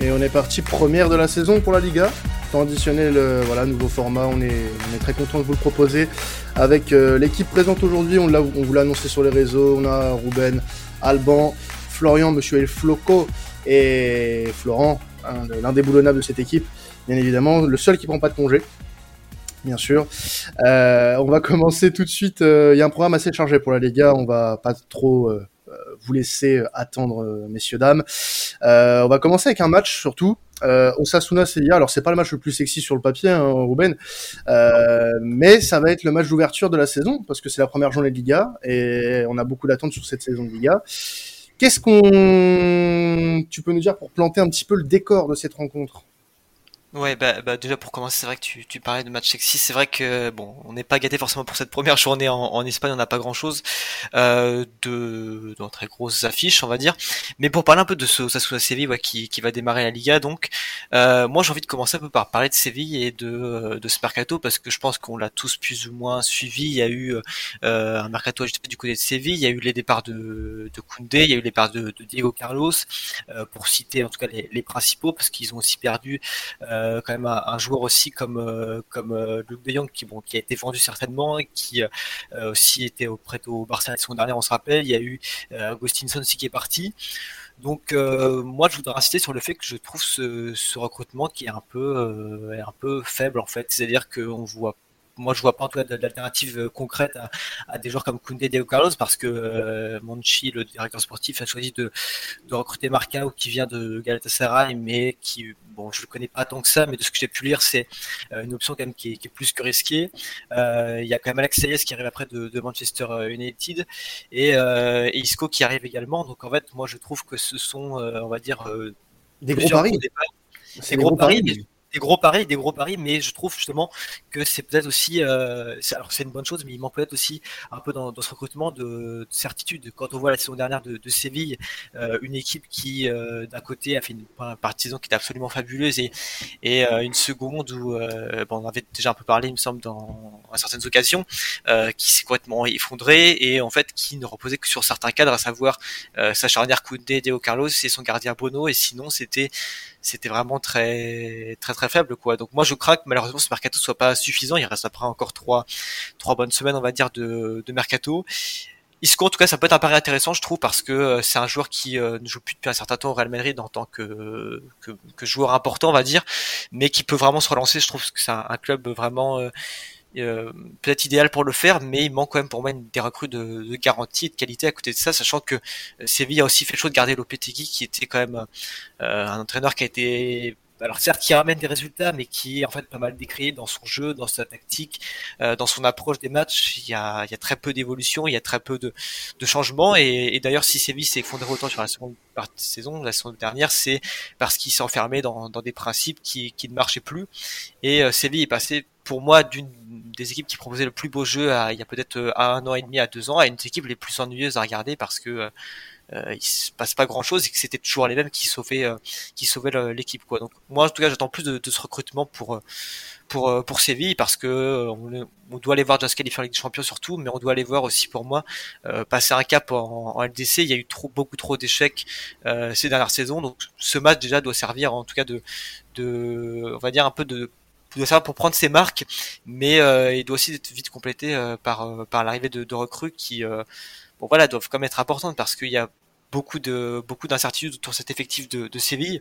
et on est parti première de la saison pour la Liga. Traditionnel, le voilà, nouveau format, on est, très content de vous le proposer avec euh, l'équipe présente aujourd'hui. On, vous l'a annoncé sur les réseaux. On a Ruben, Alban, Florian, Monsieur El Floco et Florent, un- l'indéboulonnable de cette équipe, bien évidemment, le seul qui prend pas de congé. Bien sûr. Euh, on va commencer tout de suite. euh, Il y a un programme assez chargé pour la Liga. On va pas trop euh, euh, vous laisser attendre, euh, messieurs dames. Euh, on va commencer avec un match surtout. Euh, Osasuna Sevilla. Alors c'est pas le match le plus sexy sur le papier, hein, Ruben, euh, mais ça va être le match d'ouverture de la saison parce que c'est la première journée de Liga et on a beaucoup d'attentes sur cette saison de Liga. Qu'est-ce qu'on, tu peux nous dire pour planter un petit peu le décor de cette rencontre? Ouais, bah, bah, déjà pour commencer, c'est vrai que tu, tu parlais de match sexy. C'est vrai que bon, on n'est pas gâté forcément pour cette première journée en, en Espagne. On n'a pas grand-chose euh, de, de très grosses affiches, on va dire. Mais pour parler un peu de ce Osasuna Séville ouais, qui, qui va démarrer la Liga, donc euh, moi j'ai envie de commencer un peu par parler de Séville et de, de ce mercato parce que je pense qu'on l'a tous plus ou moins suivi. Il y a eu euh, un mercato du côté de Séville. Il y a eu les départs de, de Koundé, il y a eu les départs de, de Diego Carlos, euh, pour citer en tout cas les, les principaux parce qu'ils ont aussi perdu. Euh, quand même un, joueur aussi comme euh, comme euh, Luc De Jong qui bon qui a été vendu certainement et qui euh, aussi était auprès au Barça la saison dernière on se rappelle. Il y a eu euh, Agustinson aussi qui est parti. Donc euh, moi je voudrais insister sur le fait que je trouve ce, recrutement qui est un peu euh, un peu faible en fait. C'est-à-dire qu'on voit moi je vois pas en tout cas d'alternative concrète à, à, des joueurs comme Koundé et Diego Carlos parce que euh, Monchi, le directeur sportif, a choisi de, de recruter Marcao qui vient de Galatasaray mais qui bon je le connais pas tant que ça mais de ce que j'ai pu lire c'est euh, une option quand même qui est, qui est plus que risquée. Euh, il y a quand même Alex Sayes qui arrive après de, de Manchester United et, euh, et, Isco qui arrive également donc en fait moi je trouve que ce sont euh, on va dire des gros paris. C'est gros, gros paris. paris des gros paris, des gros paris, mais je trouve justement que c'est peut-être aussi, euh, alors c'est une bonne chose, mais il manque peut-être aussi un peu dans, dans ce recrutement de, de, certitude. Quand on voit la saison dernière de, de Séville, euh, une équipe qui euh, d'un côté a fait une, une partisan qui était absolument fabuleuse et, et euh, une seconde où euh, bon, on avait déjà un peu parlé, il me semble, dans à certaines occasions, euh, qui s'est complètement effondré et en fait qui ne reposait que sur certains cadres, à savoir sa charnière Koundé, Deo Carlos et son gardien Bono, et sinon c'était c'était vraiment très très très faible quoi. Donc moi je crains que malheureusement ce mercato soit pas suffisant. Il reste après encore trois bonnes semaines on va dire de, de mercato. Isco en tout cas ça peut être un pari intéressant je trouve parce que euh, c'est un joueur qui euh, ne joue plus depuis un certain temps au Real Madrid en tant que, joueur important on va dire, mais qui peut vraiment se relancer. Je trouve que c'est un, club vraiment euh, peut-être idéal pour le faire, mais il manque quand même pour moi des recrues de, garantie et de qualité à côté de ça, sachant que Séville a aussi fait le choix de garder Lopetegui, qui était quand même un entraîneur qui a été alors certes qui ramène des résultats, mais qui est en fait pas mal décrié dans son jeu, dans sa tactique, euh, dans son approche des matchs. Il y a, il y a très peu d'évolution, il y a très peu de, de changements. Et, et d'ailleurs, si Séville s'est effondré autant sur la seconde partie de saison, la saison dernière, c'est parce qu'il s'est enfermé dans, dans des principes qui, qui ne marchaient plus. Et euh, est passé pour moi d'une des équipes qui proposait le plus beau jeu à, il y a peut-être un an et demi à deux ans à une équipe les plus ennuyeuses à regarder parce que euh, il se passe pas grand chose et que c'était toujours les mêmes qui sauvaient euh, qui sauvaient l'équipe quoi. Donc moi en tout cas j'attends plus de, de, ce recrutement pour pour pour Séville parce que on, on doit aller voir déjà se qualifier en des Champions surtout mais on doit aller voir aussi pour moi euh, passer un cap en, en, LDC il y a eu trop beaucoup trop d'échecs euh, ces dernières saisons. Donc ce match déjà doit servir en tout cas de de on va dire un peu de doit servir pour prendre ses marques, mais euh, il doit aussi être vite complété euh, par euh, par l'arrivée de, de, recrues qui bon voilà doivent quand même être importantes parce qu'il y a beaucoup de beaucoup d'incertitudes autour de cet effectif de, de Séville.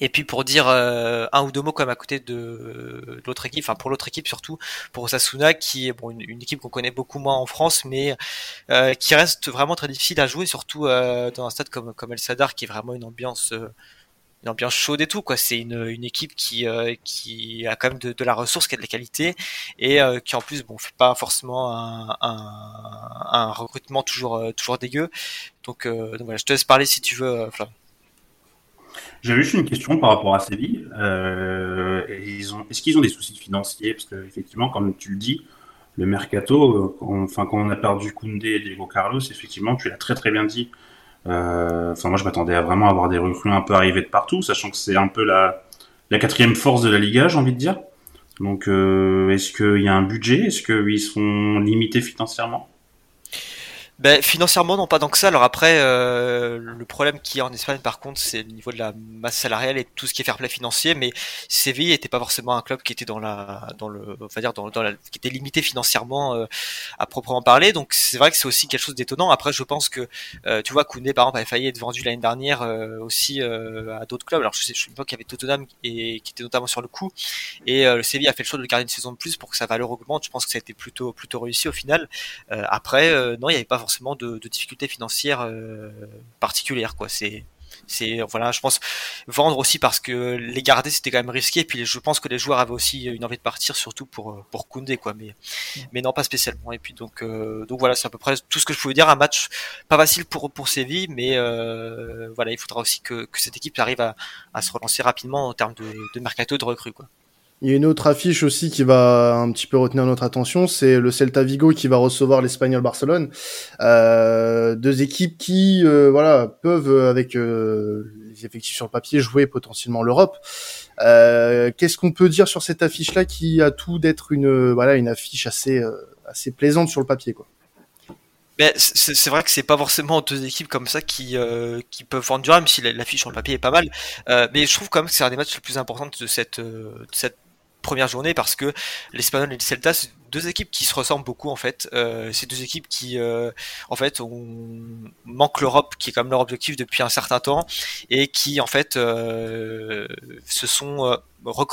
Et puis pour dire euh, un ou deux mots comme à côté de, de l'autre équipe, enfin pour l'autre équipe surtout, pour Osasuna qui est bon une, équipe qu'on connaît beaucoup moins en France, mais euh, qui reste vraiment très difficile à jouer, surtout euh, dans un stade comme comme El Sadar qui est vraiment une ambiance une ambiance chaude et tout quoi c'est une, une équipe qui euh, qui a quand même de, la ressource qui a de la qualité et euh, qui en plus bon fait pas forcément un, un, recrutement toujours euh, toujours dégueu donc, voilà je te laisse parler si tu veux Flav. J'avais juste une question par rapport à Séville. Ils ont, est-ce qu'ils ont des soucis financiers? Parce que effectivement, comme tu le dis, le mercato, enfin quand on a perdu Koundé et Diego Carlos, effectivement, tu l'as très très bien dit. Euh, enfin, moi, je m'attendais à vraiment avoir des recrues un peu arrivées de partout, sachant que c'est un peu la, la quatrième force de la Liga, j'ai envie de dire. Donc, euh, est-ce qu'il y a un budget? Est-ce qu'ils sont limités financièrement? Ben, financièrement, non, pas tant que ça. Alors après, euh, le problème qui est en Espagne, par contre, c'est le niveau de la masse salariale et tout ce qui est fair play financier. Mais Séville n'était pas forcément un club qui était dans la, dans le, on va dire dans, dans la, qui était limité financièrement euh, à proprement parler. Donc c'est vrai que c'est aussi quelque chose d'étonnant. Après, je pense que, euh, tu vois, Koundé, par exemple, avait failli être vendu l'année dernière euh, aussi à d'autres clubs. Alors je sais, je pas qu'il y avait Tottenham et qui était notamment sur le coup. Et le Séville a fait le choix de le garder une saison de plus pour que sa valeur augmente. Je pense que ça a été plutôt, plutôt réussi au final. après, non, il n'y avait pas forcément de, de difficultés financières euh, particulières quoi. C'est c'est voilà je pense vendre aussi parce que les garder c'était quand même risqué. Et puis je pense que les joueurs avaient aussi une envie de partir surtout pour pour Koundé quoi. Mais mais non pas spécialement. Et puis donc euh, donc voilà c'est à peu près tout ce que je pouvais dire. Un match pas facile pour pour Séville mais euh, voilà il faudra aussi que, que cette équipe arrive à, à se relancer rapidement en termes de, de mercato de recrues quoi il y a une autre affiche aussi qui va un petit peu retenir notre attention, c'est le Celta Vigo qui va recevoir l'Espagnol Barcelone. Euh, deux équipes qui, euh, voilà, peuvent avec euh, les effectifs sur le papier jouer potentiellement l'Europe. Qu'est-ce qu'on peut dire sur cette affiche-là qui a tout d'être une, voilà, une affiche assez, assez plaisante sur le papier, quoi? C'est vrai que c'est pas forcément deux équipes comme ça qui, qui peuvent vendre du même si l'affiche sur le papier est pas mal. mais je trouve quand même que c'est un des matchs les plus importants de cette, de cette première journée parce que l'Espagnol et le Celta deux équipes qui se ressemblent beaucoup en fait. Euh, c'est deux équipes qui euh, en fait on manque l'Europe qui est quand même leur objectif depuis un certain temps et qui en fait euh, se sont euh,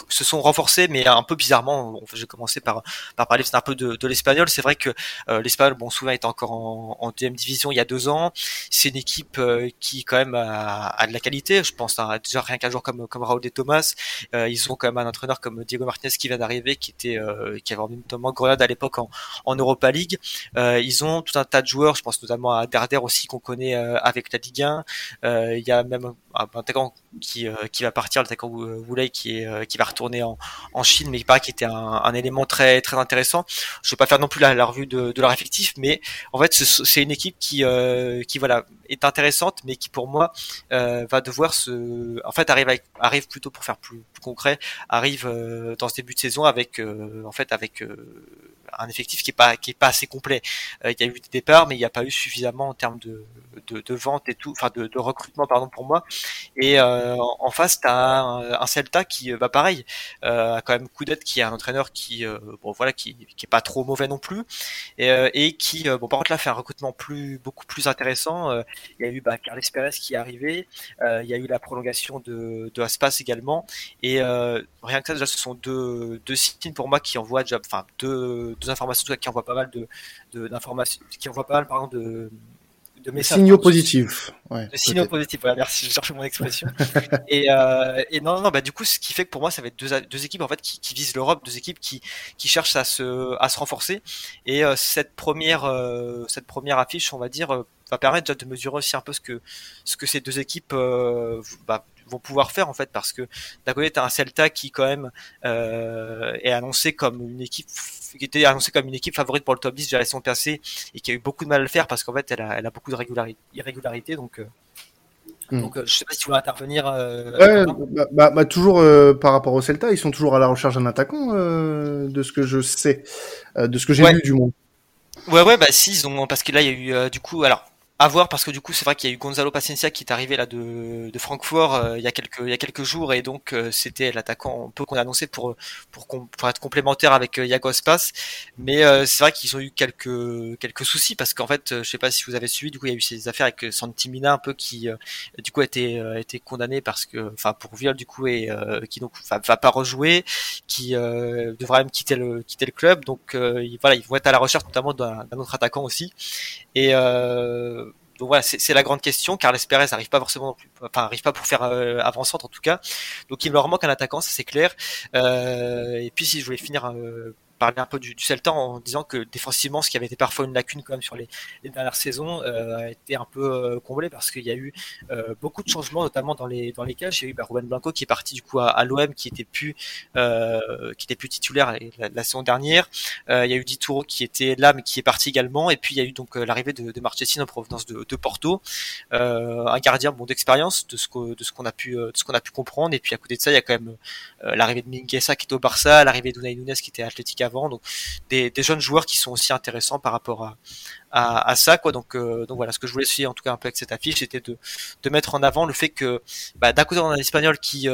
se sont renforcés, mais un peu bizarrement. Bon, J'ai commencé par, par parler un peu de, l'espagnol. C'est vrai que euh, l'espagnol, bon, souvent est encore en, en deuxième division il y a deux ans. C'est une équipe euh, qui quand même a, de la qualité. Je pense à, déjà rien qu'un joueur comme comme Raúl de Thomas. Ils ont quand même un entraîneur comme Diego Martinez qui vient d'arriver, qui était qui avait notamment À l'époque en, Europa League. ils ont tout un tas de joueurs. Je pense notamment à Derder aussi qu'on connaît avec la Ligue 1. il y a même un attaquant qui qui va partir, l'attaquant Woulay qui est qui va retourner en, en Chine, mais il paraît qu'il était un, un, élément très très intéressant. Je ne vais pas faire non plus la, la revue de, de, leur effectif, mais en fait c'est une équipe qui euh, qui voilà est intéressante, mais qui pour moi euh, va devoir se, en fait arrive arrive plutôt pour faire plus, plus concret, arrive euh, dans ce début de saison avec euh, en fait avec euh, un effectif qui est pas qui est pas assez complet. il y a eu des départs, mais il n'y a pas eu suffisamment en termes de, de, de vente et tout, enfin de, recrutement pardon pour moi. Et en face, tu as un, un, Celta qui va pareil, a quand même Coudet qui est un entraîneur qui bon voilà qui, qui est pas trop mauvais non plus et, et qui bon par contre là fait un recrutement plus beaucoup plus intéressant il y a eu bah, Carles Perez qui est arrivé, euh, il y a eu la prolongation de, Aspas également, et euh, rien que ça déjà ce sont deux, deux signes pour moi qui envoient déjà, enfin deux informations qui envoient pas mal de d'informations, qui envoient pas mal par exemple de de messages. Signaux positifs. Ouais, de signaux positifs, voilà, merci, je cherche mon expression. et, euh, et non, non, bah du coup, ce qui fait que pour moi, ça va être deux, deux équipes en fait qui, qui visent l'Europe, deux équipes qui, qui cherchent à se, à se renforcer. Et euh, cette première, euh, cette première affiche, on va dire, va permettre déjà de mesurer aussi un peu ce que ce que ces deux équipes bah, vont pouvoir faire en fait parce que d'un côté t'as un Celta qui quand même euh, est annoncé comme une équipe qui était annoncé comme une équipe favorite pour le top 10 de la saison passée et qui a eu beaucoup de mal à le faire parce qu'en fait elle a, elle a beaucoup de irrégularité donc euh, hmm. donc, je sais pas si tu veux intervenir. Euh, ouais, bah, bah, bah, toujours euh, par rapport au Celta, ils sont toujours à la recherche d'un attaquant, euh, de ce que je sais, de ce que j'ai ouais. vu du monde. Ouais, ouais, bah si, ils ont, parce que là, il y a eu, du coup, alors, à voir parce que du coup c'est vrai qu'il y a eu Gonzalo Paciencia qui est arrivé là de, de Francfort euh, il y a quelques il y a quelques jours et donc euh, c'était l'attaquant un peu qu'on a annoncé pour pour, pour être complémentaire avec euh, Iago Aspas. Mais euh, c'est vrai qu'ils ont eu quelques quelques soucis parce qu'en fait je sais pas si vous avez suivi du coup il y a eu ces affaires avec Santimina un peu qui du coup a été a été condamné parce que enfin pour viol du coup et qui donc va, pas rejouer qui devra même quitter le quitter le club. Donc voilà ils vont être à la recherche notamment d'un autre attaquant aussi. Et donc voilà, c'est la grande question. Carles Perez n'arrive pas forcément, enfin arrive pas pour faire euh, en tout cas. Donc il leur manque un attaquant, ça c'est clair. Euh, et puis si je voulais finir euh, parler un peu du, du Celta en disant que défensivement, ce qui avait été parfois une lacune quand même sur les, les dernières saisons, euh, a été un peu euh, comblé parce qu'il y a eu euh, beaucoup de changements, notamment dans les dans les cages. Il y a eu bah, Ruben Blanco qui est parti du coup à, à l'OM, qui était plus euh, qui était plus titulaire la, la saison dernière. Euh, il y a eu Dituro qui était là, mais qui est parti également. Et puis il y a eu donc l'arrivée de, de Marchessin en provenance de, de Porto, un gardien bon d'expérience de ce que de ce qu'on a pu de ce qu'on a pu comprendre. Et puis à côté de ça, il y a quand même l'arrivée de Minguesa qui était au Barça, l'arrivée d'Unai Nunes qui était à Athletic Donc des, jeunes joueurs qui sont aussi intéressants par rapport à, à, ça quoi. Donc donc voilà, ce que je voulais essayer en tout cas un peu avec cette affiche, c'était de, de mettre en avant le fait que bah, d'un côté on a un espagnol qui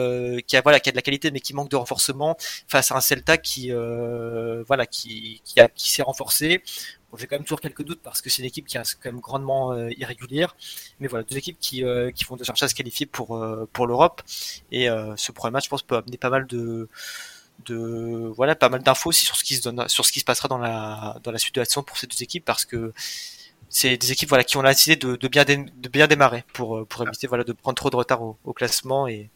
qui a voilà qui a de la qualité mais qui manque de renforcement face à un Celta qui voilà qui qui, a, qui s'est renforcé j'ai quand même toujours quelques doutes parce que c'est une équipe qui est quand même grandement euh, irrégulière. Mais voilà, deux équipes qui, euh, qui vont chercher à se qualifier pour, euh, pour l'Europe. Et ce premier match, je pense, peut amener pas mal de, de voilà, pas mal d'infos aussi sur ce qui se donne, sur ce qui se passera dans la, dans la suite de la saison pour ces deux équipes parce que c'est des équipes voilà qui ont décidé de, de bien de bien démarrer pour pour éviter voilà de prendre trop de retard au, au classement et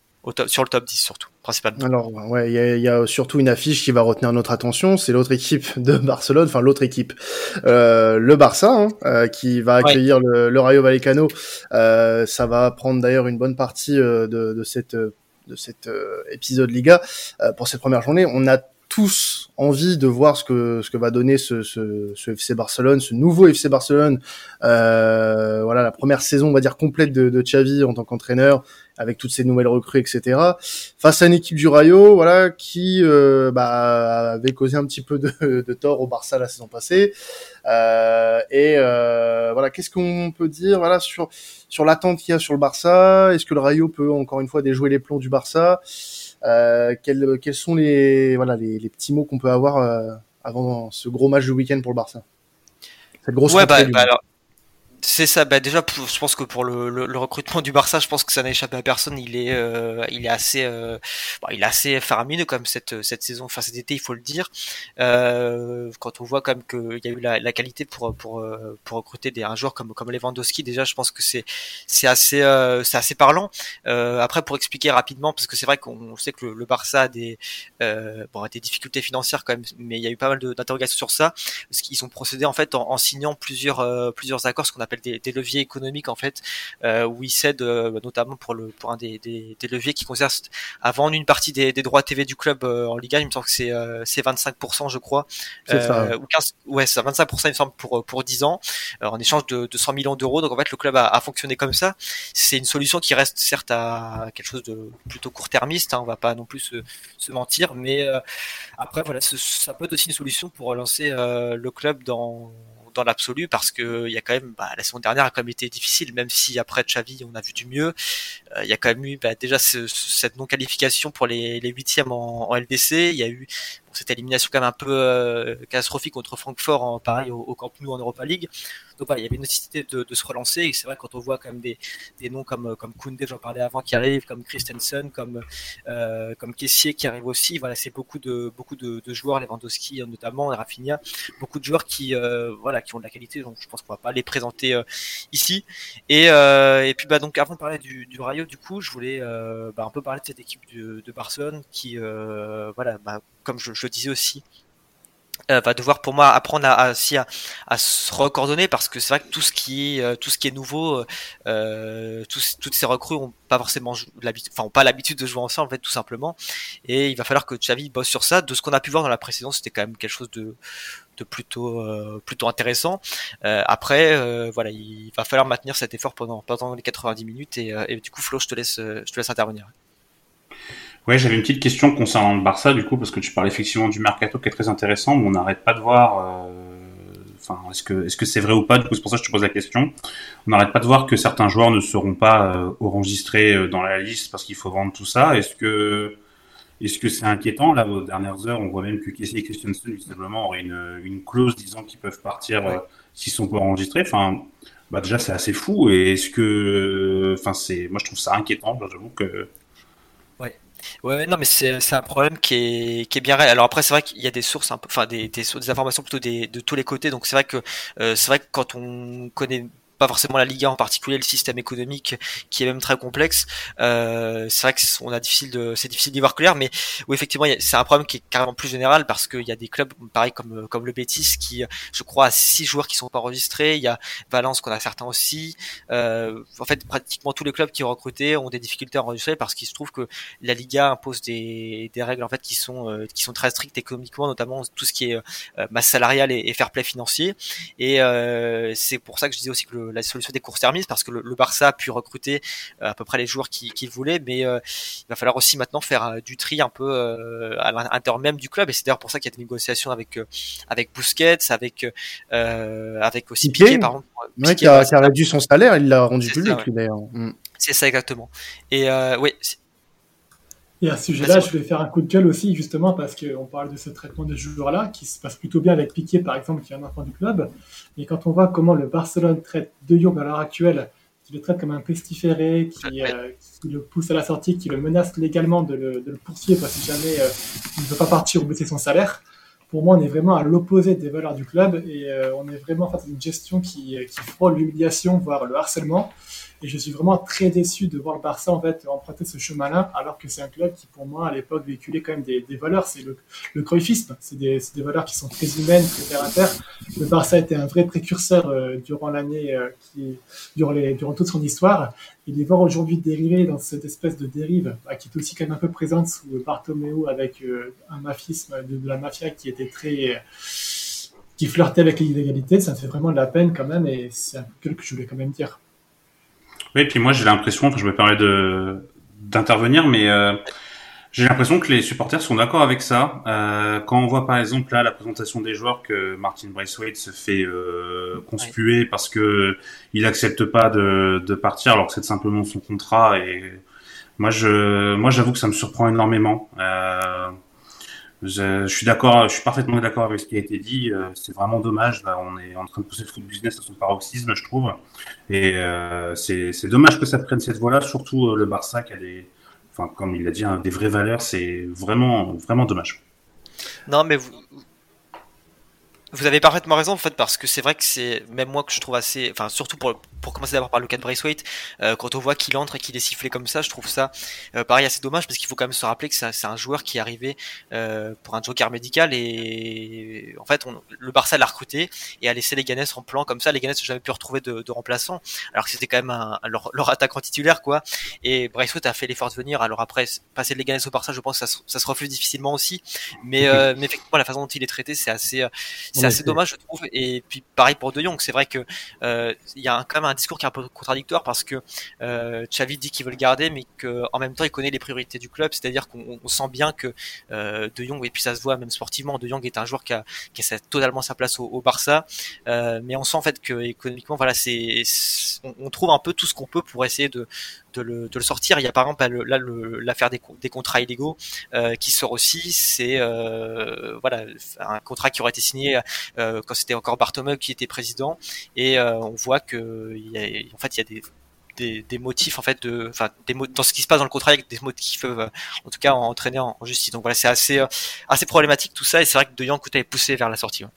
sur le top 10 surtout, principalement. Alors, ouais, il y a, surtout une affiche qui va retenir notre attention, c'est l'autre équipe de Barcelone, enfin l'autre équipe, euh, le Barça, hein, euh, qui va accueillir le, Rayo Vallecano. Euh, ça va prendre d'ailleurs une bonne partie de, de cette de cet épisode Liga pour cette première journée. On a tous envie de voir ce que ce que va donner ce, ce, ce FC Barcelone, ce nouveau FC Barcelone. Euh, voilà la première saison, on va dire complète de, de Xavi en tant qu'entraîneur, avec toutes ces nouvelles recrues, etc. Face à une équipe du Rayo, voilà qui euh, bah, avait causé un petit peu de, de, tort au Barça la saison passée. Euh, et euh, voilà, qu'est-ce qu'on peut dire voilà sur sur l'attente qu'il y a sur le Barça? Est-ce que le Rayo peut encore une fois déjouer les plombs du Barça? Euh, quels, quels, sont les, voilà, les, les petits mots qu'on peut avoir euh, avant ce gros match du week-end pour le Barça? Cette grosse ouais, bah, bah alors, c'est ça. Bah déjà, je pense que pour le, le, recrutement du Barça, je pense que ça n'a échappé à personne. Il est, euh, il est assez, euh, bon, il est assez faramineux comme cette cette saison, enfin cet été, il faut le dire. Euh, quand on voit comme qu'il y a eu la, la, qualité pour pour pour recruter des un joueur comme comme Lewandowski, déjà, je pense que c'est c'est assez euh, c'est assez parlant. Euh, après, pour expliquer rapidement, parce que c'est vrai qu'on sait que le, Barça a des bon a des difficultés financières quand même, mais il y a eu pas mal d'interrogations sur ça, parce qu'ils ont procédé en fait en, en signant plusieurs plusieurs accords, ce qu'on appelle des, des, leviers économiques en fait, euh, où ils cèdent euh, notamment pour le pour un des, des, des leviers qui concerne à vendre une partie des, droits TV du club euh, en Liga. Il me semble que c'est c'est 25% je crois, ça. ou 15, ouais c'est 25% il me semble pour pour 10 ans en échange de, de 100 millions d'euros. Donc en fait le club a, a fonctionné comme ça. C'est une solution qui reste certes à quelque chose de plutôt court-termiste. Hein, on va pas non plus se, se mentir, mais après voilà, ça peut être aussi une solution pour relancer le club dans dans l'absolu parce que il y a quand même bah, la saison dernière a quand même été difficile même si après Xavi on a vu du mieux. Euh, il y a quand même eu bah, déjà cette non qualification pour les, huitièmes en, en LDC il y a eu cette élimination quand même un peu euh, catastrophique contre Francfort en pareil au, Camp Nou en Europa League. Donc voilà, il y avait une nécessité de, de se relancer et c'est vrai quand on voit quand même des, des noms comme comme Koundé, j'en parlais avant, qui arrivent, comme Christensen, comme euh, comme Kessier qui arrive aussi. Voilà, c'est beaucoup de beaucoup de, de, joueurs, Lewandowski notamment, Rafinha, beaucoup de joueurs qui euh, voilà qui ont de la qualité. Donc je pense qu'on va pas les présenter euh, ici. Et euh, et puis bah donc avant de parler du, du Rayo, du coup, je voulais bah, un peu parler de cette équipe de, de Barcelone qui voilà bah, comme je, le disais aussi, euh, va devoir pour moi apprendre à, se recoordonner parce que c'est vrai que tout ce qui est euh, tout ce qui est nouveau euh, toutes ces recrues ont pas forcément l'habitude enfin ont pas l'habitude de jouer ensemble en fait tout simplement. Et il va falloir que Xavi bosse sur ça. De ce qu'on a pu voir dans la précédence c'était quand même quelque chose de plutôt intéressant. Après voilà il va falloir maintenir cet effort pendant pendant les 90 minutes et, et du coup Flo je te laisse je te laisse intervenir Ouais, j'avais une petite question concernant le Barça, du coup, parce que tu parles effectivement du mercato qui est très intéressant, mais on n'arrête pas de voir. Euh, enfin, est-ce que est-ce que c'est vrai ou pas? Du coup, c'est pour ça que je te pose la question. On n'arrête pas de voir que certains joueurs ne seront pas euh, enregistrés euh, dans la liste parce qu'il faut vendre tout ça. Est-ce que est-ce que c'est inquiétant? Là, aux dernières heures, on voit même que Kessie et Christensen, visiblement, auraient une, une clause disant qu'ils peuvent partir euh, s'ils sont pas enregistrés. Enfin, bah déjà, c'est assez fou. Et est-ce que, enfin, c'est, moi, je trouve ça inquiétant. J'avoue que Ouais, non, mais c'est un problème qui est, qui est bien réel. Alors après, c'est vrai qu'il y a des sources un peu, enfin des, des, des informations plutôt des, de tous les côtés. Donc c'est vrai que euh, c'est vrai que quand on connaît pas forcément la Liga en particulier, le système économique qui est même très complexe. Euh, c'est vrai que on a difficile de, c'est difficile d'y voir clair, mais oui effectivement c'est un problème qui est carrément plus général parce qu'il y a des clubs pareil comme comme le Betis qui, je crois, a six joueurs qui sont pas enregistrés. Il y a Valence qu'on a certains aussi. Euh, en fait, pratiquement tous les clubs qui ont recruté ont des difficultés à enregistrer parce qu'il se trouve que la Liga impose des, des règles en fait qui sont euh, qui sont très strictes économiquement, notamment tout ce qui est euh, masse salariale et, fair play financier. Et euh, c'est pour ça que je disais aussi que le la solution des courses termises parce que le, Barça a pu recruter à peu près les joueurs qu'il voulait, mais il va falloir aussi maintenant faire du tri un peu à l'intérieur même du club et c'est d'ailleurs pour ça qu'il y a des négociations avec avec Busquets, avec avec aussi Piqué, par exemple. qui, a, réduit son salaire, il l'a rendu public d'ailleurs. Mm. C'est ça exactement. Et oui, et à ce sujet-là, je vais faire un coup de gueule aussi, justement, parce qu'on parle de ce traitement de joueurs-là, qui se passe plutôt bien avec Piqué, par exemple, qui est un enfant du club. Mais quand on voit comment le Barcelone traite De Jong à l'heure actuelle, qui le traite comme un pestiféré, qui, euh, qui, le pousse à la sortie, qui le menace légalement de le, de le poursuivre si jamais euh, il ne veut pas partir ou baisser son salaire, pour moi, on est vraiment à l'opposé des valeurs du club et euh, on est vraiment face à une gestion qui, qui frôle l'humiliation, voire le harcèlement. Et je suis vraiment très déçu de voir le Barça en fait emprunter ce chemin-là, alors que c'est un club qui, pour moi, à l'époque, véhiculait quand même des, des valeurs. C'est le, le Cruyffisme. C'est des, des, valeurs qui sont très humaines, très terre à terre. Le Barça était un vrai précurseur euh, durant l'année, euh, qui, durant, durant toute son histoire. Et les voir aujourd'hui dériver dans cette espèce de dérive, bah, qui est aussi quand même un peu présente sous Bartomeu avec euh, un mafisme de, de, la mafia qui était très qui flirtait avec l'illégalité, ça me fait vraiment de la peine quand même, et c'est un peu que je voulais quand même dire. Oui, puis moi j'ai l'impression, enfin, je me permets de d'intervenir, mais euh, j'ai l'impression que les supporters sont d'accord avec ça. Euh, quand on voit par exemple là la présentation des joueurs que Martin Braithwaite se fait euh, conspuer parce que il accepte pas de, de partir alors que c'est simplement son contrat et moi je moi j'avoue que ça me surprend énormément. Euh, je, suis d'accord, je suis parfaitement d'accord avec ce qui a été dit. Euh, c'est vraiment dommage. On est en train de pousser le foot business à son paroxysme, je trouve. Et euh, c'est dommage que ça prenne cette voie-là, surtout euh, le Barça qui a des, enfin, comme il l'a dit, hein, des vraies valeurs. C'est vraiment, vraiment dommage. Non, mais vous, vous avez parfaitement raison en fait parce que c'est vrai que c'est même moi que je trouve assez, enfin surtout pour pour commencer d'abord par le cas de Braithwaite, euh, quand on voit qu'il entre et qu'il est sifflé comme ça, je trouve ça euh, pareil assez dommage parce qu'il faut quand même se rappeler que c'est un joueur qui est arrivé euh, pour un joker médical et en fait on, le Barça l'a recruté et a laissé les Ganes en plan comme ça. Les Ganes n'ont jamais pu retrouver de, de remplaçant alors que c'était quand même un, leur, leur, attaquant titulaire quoi. Et Braithwaite a fait l'effort de venir. Alors après passer les Ganes au Barça, je pense que ça, ça se refuse difficilement aussi, mais, euh, mais effectivement la façon dont il est traité c'est assez c'est assez dommage je trouve. Et puis pareil pour De Jong, c'est vrai que il y a quand même un discours qui est un peu contradictoire parce que euh, Xavi dit qu'il veut le garder, mais qu'en même temps il connaît les priorités du club, c'est-à-dire qu'on sent bien que euh, De Jong, et puis ça se voit même sportivement, De Jong est un joueur qui a, qui a totalement sa place au, Barça, euh, mais on sent en fait que économiquement, voilà, c'est on, trouve un peu tout ce qu'on peut pour essayer de, de le, de le, sortir. Il y a par exemple là l'affaire des, contrats illégaux euh, qui sort aussi. C'est euh, voilà un contrat qui aurait été signé euh, quand c'était encore Bartomeu qui était président et euh, on voit que y a, en fait il y a des des, des, motifs en fait de enfin des dans ce qui se passe dans le contrat avec des motifs peuvent en tout cas entraîner en, justice donc voilà c'est assez euh, assez problématique tout ça et c'est vrai que De Jong est poussé vers la sortie ouais.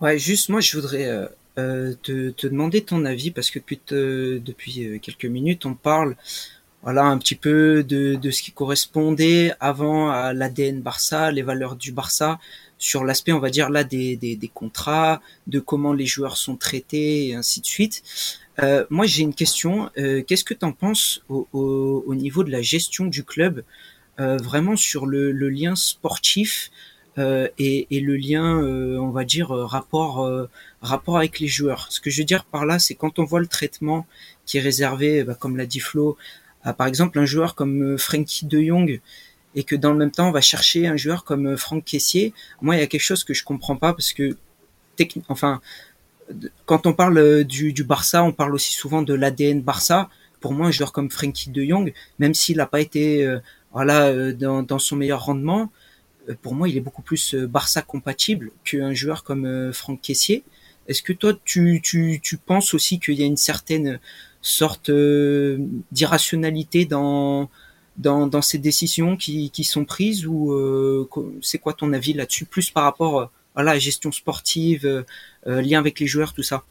ouais juste moi je voudrais euh, te, te, demander ton avis parce que depuis, te, depuis euh, quelques minutes on parle voilà un petit peu de, de ce qui correspondait avant à l'ADN Barça, les valeurs du Barça sur l'aspect on va dire là des, des, des, contrats, de comment les joueurs sont traités et ainsi de suite. Euh, moi j'ai une question, euh, qu'est-ce que tu en penses au, au, au, niveau de la gestion du club, euh, vraiment sur le, le lien sportif euh, et, et, le lien, euh, on va dire, euh, rapport, rapport avec les joueurs. Ce que je veux dire par là, c'est quand on voit le traitement qui est réservé, bah, comme l'a dit Flo, à par exemple un joueur comme Frankie de Jong, et que dans le même temps on va chercher un joueur comme Franck Caissier, moi il y a quelque chose que je comprends pas parce que enfin quand on parle du, du, Barça, on parle aussi souvent de l'ADN Barça. Pour moi, un joueur comme Frankie de Jong, même s'il n'a pas été euh, voilà dans, dans, son meilleur rendement, euh, pour moi, il est beaucoup plus euh, Barça compatible qu'un joueur comme euh, Franck Caissier. Est-ce que toi, tu, tu, tu penses aussi qu'il y a une certaine sorte d'irrationalité dans, dans, dans ces décisions qui, qui sont prises ou euh, c'est quoi ton avis là-dessus, plus par rapport à la gestion sportive, euh, lien avec les joueurs, tout ça?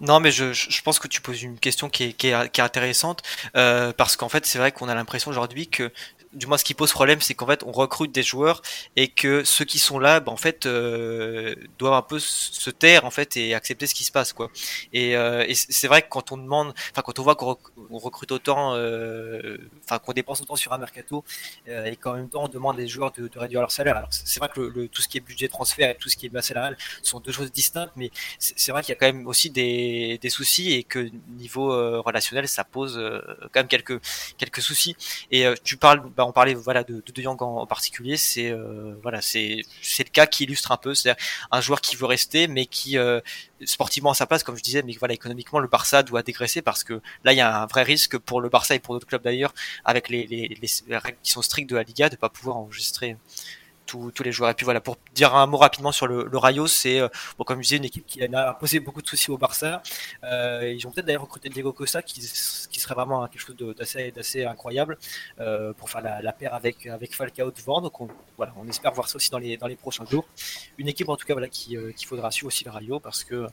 Non, mais je, je, pense que tu poses une question qui est, qui est, qui est intéressante euh, parce qu'en fait, c'est vrai qu'on a l'impression aujourd'hui que du moins ce qui pose problème, c'est qu'en fait on recrute des joueurs et que ceux qui sont là, bah, en fait, euh, doivent un peu se taire en fait et accepter ce qui se passe quoi. Et, euh, et c'est vrai que quand on demande, enfin quand on voit qu'on recrute autant, euh, enfin qu'on dépense autant sur un mercato et qu'en même temps on demande les joueurs de, de réduire leur salaire. Alors c'est vrai que le, tout ce qui est budget transfert et tout ce qui est bas salarial sont deux choses distinctes, mais c'est vrai qu'il y a quand même aussi des, des soucis et que niveau relationnel ça pose quand même quelques quelques soucis. Et tu parles bah, on parlait voilà de, de, de Young en, particulier, c'est euh, voilà c'est c'est le cas qui illustre un peu, c'est un joueur qui veut rester, mais qui euh, sportivement à sa place, comme je disais, mais voilà économiquement le Barça doit dégraisser parce que là il y a un vrai risque pour le Barça et pour d'autres clubs d'ailleurs, avec les, règles qui sont strictes de la Liga, de pas pouvoir enregistrer tous, les joueurs. Et puis voilà, pour dire un mot rapidement sur le, Rayo, c'est euh, bon, comme je disais, une équipe qui a posé beaucoup de soucis au Barça. Euh, ils ont peut-être d'ailleurs recruté Diego Costa, qui, qui serait vraiment quelque chose d'assez, incroyable euh, pour faire la, paire avec avec Falcao devant. Donc on, voilà, on espère voir ça aussi dans les prochains jours. Une équipe en tout cas voilà qui faudra suivre aussi le Rayo parce que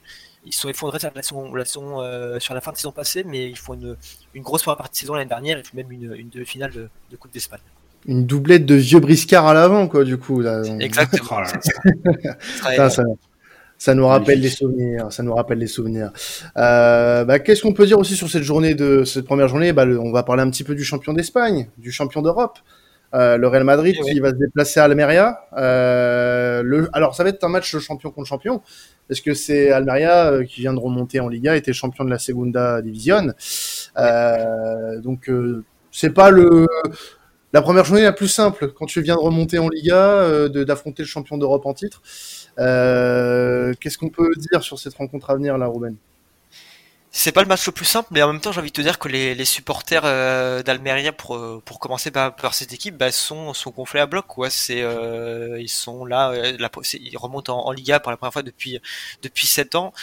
ils sont effondrés sur la fin de saison passée, mais ils font une, une grosse partie de saison l'année dernière et même une, de, de Coupe d'Espagne une doublette de vieux briscards à l'avant, quoi, du coup. Là. Exactement. ça, ça, ça, nous rappelle les souvenirs. Ça nous rappelle les souvenirs. Euh, bah, Qu'est-ce qu'on peut dire aussi sur cette journée de cette première journée? Bah, le, On va parler un petit peu du champion d'Espagne, du champion d'Europe. Euh, le Real Madrid qui va se déplacer à Almeria. Euh, le, alors ça va être un match champion contre champion, parce que c'est Almeria euh, qui vient de remonter en Liga, était champion de la Segunda Division. Euh, donc euh, c'est pas le la première journée la plus simple quand tu viens de remonter en Liga, euh, d'affronter le champion d'Europe en titre. Euh, Qu'est-ce qu'on peut dire sur cette rencontre à venir là, Ruben c'est pas le match le plus simple, mais en même temps, j'ai envie de te dire que les, les supporters euh, d'Almeria, pour pour commencer par, cette équipe, bah, sont sont gonflés à bloc. Quoi, c'est ils sont là, la, ils remontent en, Liga pour la première fois depuis depuis sept ans.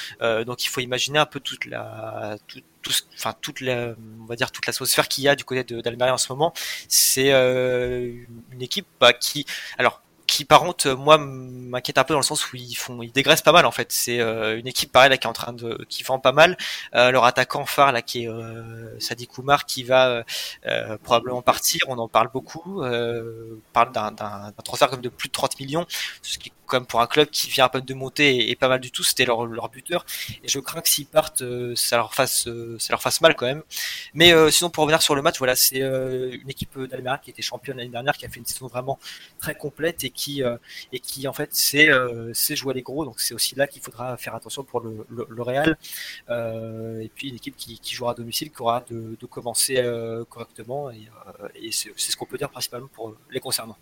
donc, il faut imaginer un peu toute la tout, enfin toute la, on va dire toute l'atmosphère qu'il y a du côté d'Almeria en ce moment. C'est une équipe bah, qui, alors qui par contre moi m'inquiète un peu dans le sens où ils font ils dégraissent pas mal en fait c'est euh, une équipe pareille là qui est en train de qui vend pas mal euh, leur attaquant phare là qui est euh, Sadi Koumar qui va euh, probablement partir on en parle beaucoup on parle d'un transfert comme de plus de 30 millions ce qui comme pour un club qui vient à peine de monter et, pas mal du tout, c'était leur, leur buteur. Et je crains que s'ils partent, euh, ça leur fasse, euh, ça leur fasse mal quand même. Mais euh, sinon, pour revenir sur le match, voilà, c'est une équipe d'Almeria qui était championne l'année dernière, qui a fait une saison vraiment très complète et qui, et qui en fait, sait, sait jouer les gros. Donc c'est aussi là qu'il faudra faire attention pour le, le, Real. et puis une équipe qui, qui, jouera à domicile, qui aura de, de commencer correctement. Et, et c'est ce qu'on peut dire principalement pour les concernant.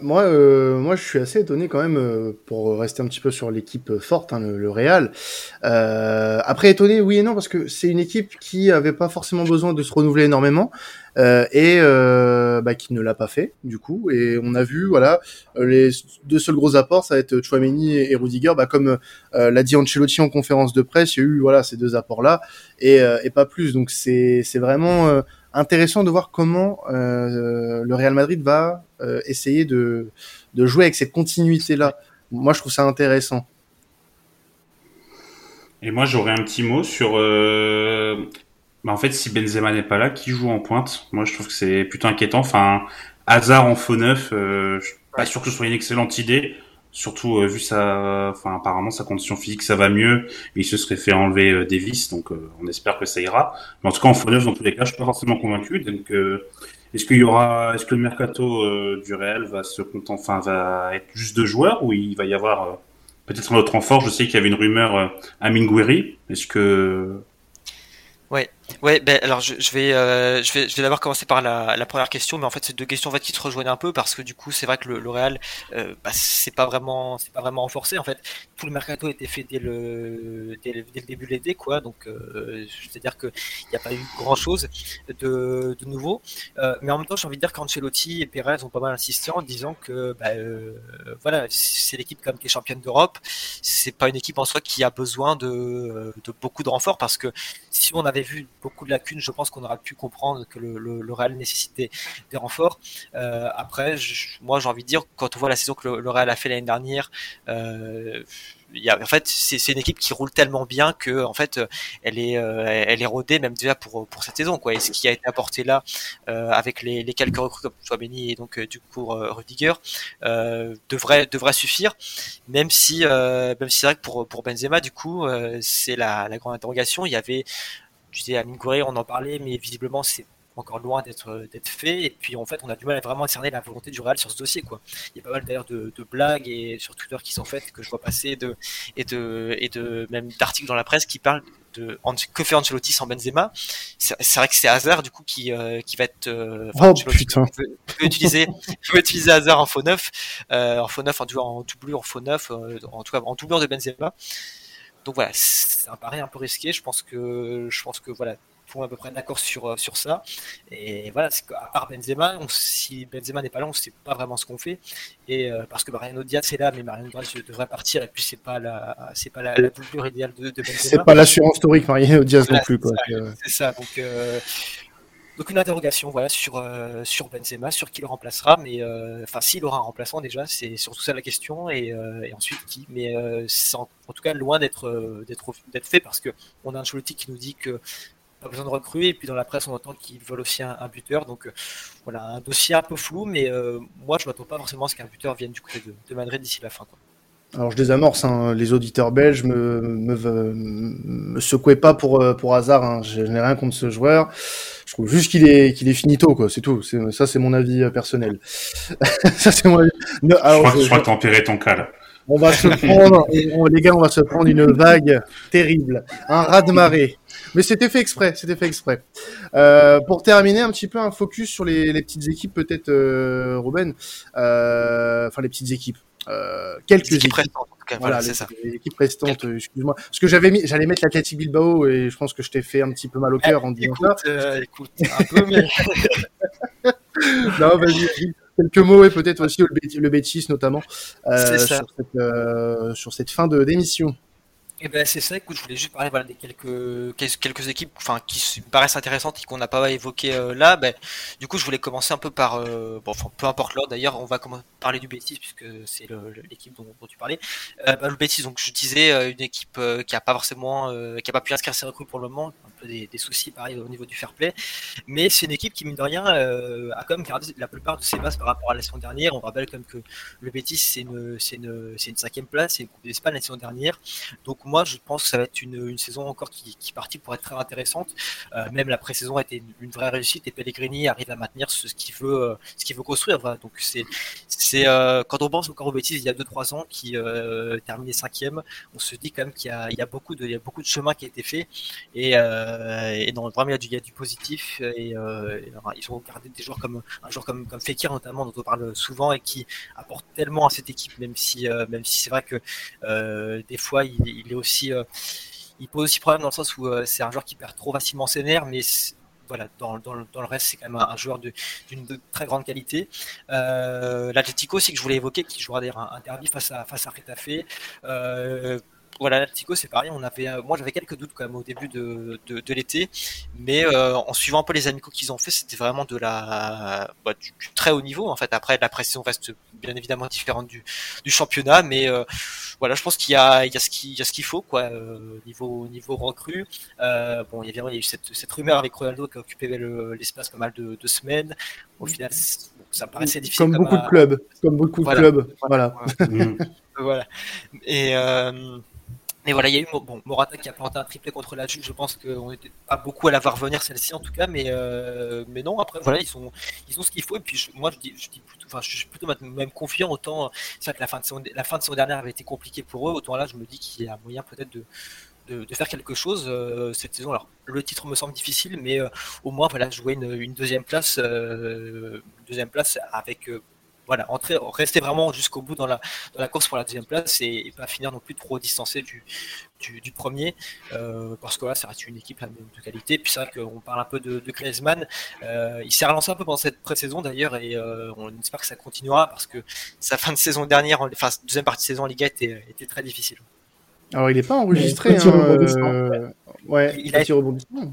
Moi, euh, moi, je suis assez étonné quand même euh, pour rester un petit peu sur l'équipe forte, hein, le, le, Real. Euh, après, étonné, oui et non, parce que c'est une équipe qui avait pas forcément besoin de se renouveler énormément euh, et euh, bah, qui ne l'a pas fait du coup. Et on a vu, voilà, les deux seuls gros apports, ça va être Chouameni et, Rudiger. Bah, comme euh, l'a dit Ancelotti en conférence de presse, il y a eu voilà ces deux apports là et, et pas plus. Donc c'est vraiment intéressant de voir comment euh, le Real Madrid va euh, essayer de, de jouer avec cette continuité-là. Moi, je trouve ça intéressant. Et moi, j'aurais un petit mot sur. Euh... Bah, en fait, si Benzema n'est pas là, qui joue en pointe? Moi, je trouve que c'est plutôt inquiétant. Enfin, hasard en faux neuf, je suis pas sûr que ce soit une excellente idée. Surtout euh, vu sa, enfin apparemment sa condition physique ça va mieux. Il se serait fait enlever euh, des vis, donc euh, on espère que ça ira. Mais en tout cas en faux dans tous les cas, je suis pas forcément convaincu. Donc est-ce qu'il y aura, est-ce que le mercato du Real va se contenter, enfin va être juste de joueurs ou il va y avoir peut-être un autre renfort? Je sais qu'il y avait une rumeur euh, à Minguiri. Est-ce que Ouais, ouais. Ben alors je, je vais, euh, je vais, je vais d'abord commencer par la, la, première question, mais en fait c'est deux questions en fait qui se rejoignent un peu parce que du coup c'est vrai que le, le Real, euh, bah, c'est pas vraiment, c'est pas vraiment renforcé en fait. Tout le mercato a été fait dès le, dès le, dès le début de l'été quoi, donc euh, c'est-à-dire que il n'y a pas eu grand chose de, de nouveau. Euh, mais en même temps j'ai envie de dire qu'Ancelotti et Perez ont pas mal insisté en disant que bah, euh, voilà c'est l'équipe comme qui est championne d'Europe, c'est pas une équipe en soi qui a besoin de, de beaucoup de renforts parce que si on avait vu beaucoup de lacunes. Je pense qu'on aura pu comprendre que le, le, Real nécessitait des renforts. après, moi, j'ai envie de dire, quand on voit la saison que le, Real a fait l'année dernière, il y a, en fait, c'est une équipe qui roule tellement bien que, en fait, elle est, elle est rodée même déjà pour pour cette saison, quoi. Et ce qui a été apporté là, avec les, les quelques recrues comme Chouameni et donc du coup Rudiger, devrait devrait suffire. Même si, même si c'est vrai que pour pour Benzema, du coup, c'est la, la grande interrogation. Il y avait, tu disais, Amine Gouré, on en parlait, mais visiblement c'est encore loin d'être d'être fait. Et puis en fait, on a du mal à vraiment cerner la volonté du Real sur ce dossier. Quoi. Il y a pas mal d'ailleurs de, blagues et sur Twitter qui sont faites que je vois passer de et de et de même d'articles dans la presse qui parlent de que fait Ancelotti sans Benzema. C'est vrai que c'est Hazard du coup qui euh, qui va être euh, oh, putain. Peut, utiliser peut utiliser Hazard en faux neuf, euh, en faux neuf en, en doublure en faux neuf, en tout cas en doublure de Benzema. Donc voilà, c'est un pari un peu risqué. Je pense que je pense que voilà à peu près d'accord sur, euh, sur ça. Et voilà, à part Benzema, si Benzema n'est pas là, on ne sait pas vraiment ce qu'on fait. Et euh, parce que Mariano Diaz est là, mais Mariano Diaz devrait partir, et puis c'est pas la, c'est pas la, doublure idéale de, de Benzema. C'est pas l'assurance historique Mariano Diaz non plus, quoi. C'est ça, donc. Euh, donc une interrogation voilà sur sur Benzema, sur qui le remplacera, mais enfin s'il aura un remplaçant déjà, c'est surtout ça la question et, et ensuite qui. Mais c'est en, tout cas loin d'être d'être fait parce que on a un Ancelotti qui nous dit que pas besoin de recruter. Et puis dans la presse, on entend qu'ils veulent aussi un, buteur. Donc euh, voilà, un dossier un peu flou, mais euh, moi, je ne m'attends pas forcément à ce qu'un buteur vienne du côté de, Madrid d'ici la fin. Quoi. Alors je désamorce, hein, les auditeurs belges me, me, me, secouaient pas pour, euh, pour hasard, hein. je, n'ai rien contre ce joueur. Je trouve juste qu'il est, qu'il est finito, quoi, c'est tout. Ça, c'est mon avis personnel. ça, c'est mon avis. je crois, je, crois que tempérer ton cas là. On va se prendre, les gars, on va se prendre une vague terrible, un raz de marée. Mais c'était fait exprès, c'était fait exprès. Euh, pour terminer, un petit peu un focus sur les, les petites équipes, peut-être, euh, Ruben. Euh, enfin, les petites équipes. Euh, quelques équipes, équipes. Cas, voilà, les, ça. les, équipes restantes. Excuse-moi, parce que j'avais mis, j'allais mettre l'Athletic Bilbao et je pense que je t'ai fait un petit peu mal au cœur en disant écoute, ça. Euh, écoute, un peu, mais. non, vas-y quelques mots et peut-être aussi le, le Betis notamment euh, sur, cette, euh, sur cette fin de d'émission. Eh ben c'est ça. Écoute, je voulais juste parler voilà, des quelques quelques équipes, qui me paraissent intéressantes et qu'on n'a pas évoqué euh, là. Ben, du coup, je voulais commencer un peu par euh, bon, enfin, peu importe l'ordre. D'ailleurs, on va parler du Betis puisque c'est l'équipe dont, dont, tu parlais. Euh, ben, le Betis, donc je disais euh, une équipe qui a pas forcément, qui a pas pu inscrire ses recrues pour le moment, un peu des, des soucis pareil au niveau du fair play. Mais c'est une équipe qui mine de rien a quand même gardé la plupart de ses bases par rapport à la saison dernière. On rappelle comme que le Betis c'est une une une cinquième place, une coupe d'Espagne la saison dernière. Donc moi, je pense que ça va être une, saison encore qui, qui partit pour être très intéressante. Euh, même la pré-saison a été une, vraie réussite et Pellegrini arrive à maintenir ce, qu'il veut, euh, ce qu'il veut construire. Donc c'est, c'est euh, quand on pense encore aux bêtises il y a 2-3 ans qui euh, terminait cinquième, on se dit quand même qu'il y a, il y a beaucoup de, il y a beaucoup de chemin qui a été fait et, euh, et dans a du, il y a du positif et, ils ont gardé des joueurs comme un joueur comme comme Fekir notamment dont on parle souvent et qui apporte tellement à cette équipe même si même si c'est vrai que des fois il, il est aussi euh, il pose aussi problème dans le sens où euh, c'est un joueur qui perd trop facilement ses nerfs, mais voilà, dans, dans, dans, le reste, c'est quand même un, joueur d'une très grande qualité. Euh, L'Atletico aussi que je voulais évoquer, qui jouera d'ailleurs un, face à face à Retafe. Euh, voilà, l'Atlético, c'est pareil. On avait, euh, moi, j'avais quelques doutes quand même au début de, de, de l'été, mais euh, en suivant un peu les amicaux qu'ils ont fait, c'était vraiment de la, bah, du, du, très haut niveau. En fait, après, la pression reste bien évidemment différente du, du championnat, mais euh, voilà, je pense qu'il y a, il y a ce qu'il, y a ce qu'il faut, quoi, euh, niveau niveau recrue. Euh, bon, évidemment, il y a eu cette, cette rumeur avec Ronaldo qui a occupé l'espace pas mal de, de semaines. Au final, ça paraissait difficile. Comme, beaucoup de clubs, comme beaucoup de clubs, voilà. Voilà. voilà. Et euh, mais voilà, il y a eu bon, Morata qui a planté un triplé contre la Juve. Je pense qu'on n'était pas beaucoup à la voir venir celle-ci en tout cas, mais euh, mais non. Après voilà, ils sont ils ont ce qu'il faut. Et puis moi je dis, je dis plutôt, enfin je suis plutôt même confiant. Autant c'est vrai que la fin de saison, la fin de saison dernière avait été compliquée pour eux. Autant là, je me dis qu'il y a moyen peut-être de, de, faire quelque chose euh, cette saison. Alors le titre me semble difficile, mais euh, au moins voilà jouer une, une deuxième place, deuxième place avec voilà, entrer, rester vraiment jusqu'au bout dans la, dans la course pour la deuxième place et, et pas finir non plus trop distancé du, du, du premier, euh, parce que là, ça reste une équipe de qualité. Puis c'est vrai qu'on parle un peu de, de Griezmann. Euh, il s'est relancé un peu pendant cette pré-saison d'ailleurs, et euh, on espère que ça continuera parce que sa fin de saison dernière, enfin deuxième partie de saison en Liga était, était très difficile. Alors il n'est pas enregistré. Hein, euh... Ouais, il a été... rebondissement.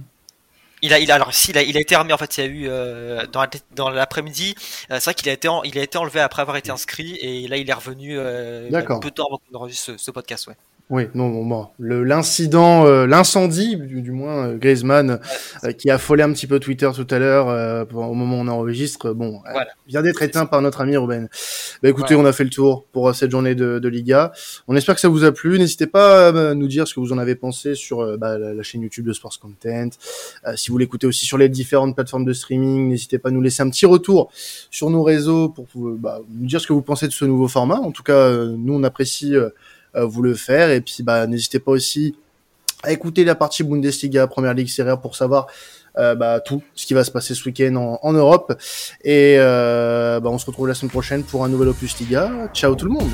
Il a, il a, alors s'il a, il a été armé en fait. Il y a eu euh, dans, dans l'après-midi. Euh, c'est vrai qu'il a été, il a été enlevé après avoir été inscrit et là il est revenu euh, un peu tard avant qu'on enregistre ce, ce, podcast. Ouais. Oui, non, bon, bon l'incident, euh, l'incendie, du, moins euh, Griezmann, euh, qui a affolé un petit peu Twitter tout à l'heure au moment où on enregistre, bon, voilà. vient d'être éteint par notre ami Ruben. Bah écoutez, on a fait le tour pour cette journée de, de, Liga. On espère que ça vous a plu. N'hésitez pas à nous dire ce que vous en avez pensé sur bah, la, chaîne YouTube de Sports Content. si vous l'écoutez aussi sur les différentes plateformes de streaming, n'hésitez pas à nous laisser un petit retour sur nos réseaux pour bah, nous dire ce que vous pensez de ce nouveau format. En tout cas, nous on apprécie euh, vous le faire. Et puis, bah, n'hésitez pas aussi à écouter la partie Bundesliga, Première Ligue Serie pour savoir euh, bah, tout ce qui va se passer ce week-end en, en, Europe. Et euh, bah, on se retrouve la semaine prochaine pour un nouvel Opus Liga. Ciao tout le monde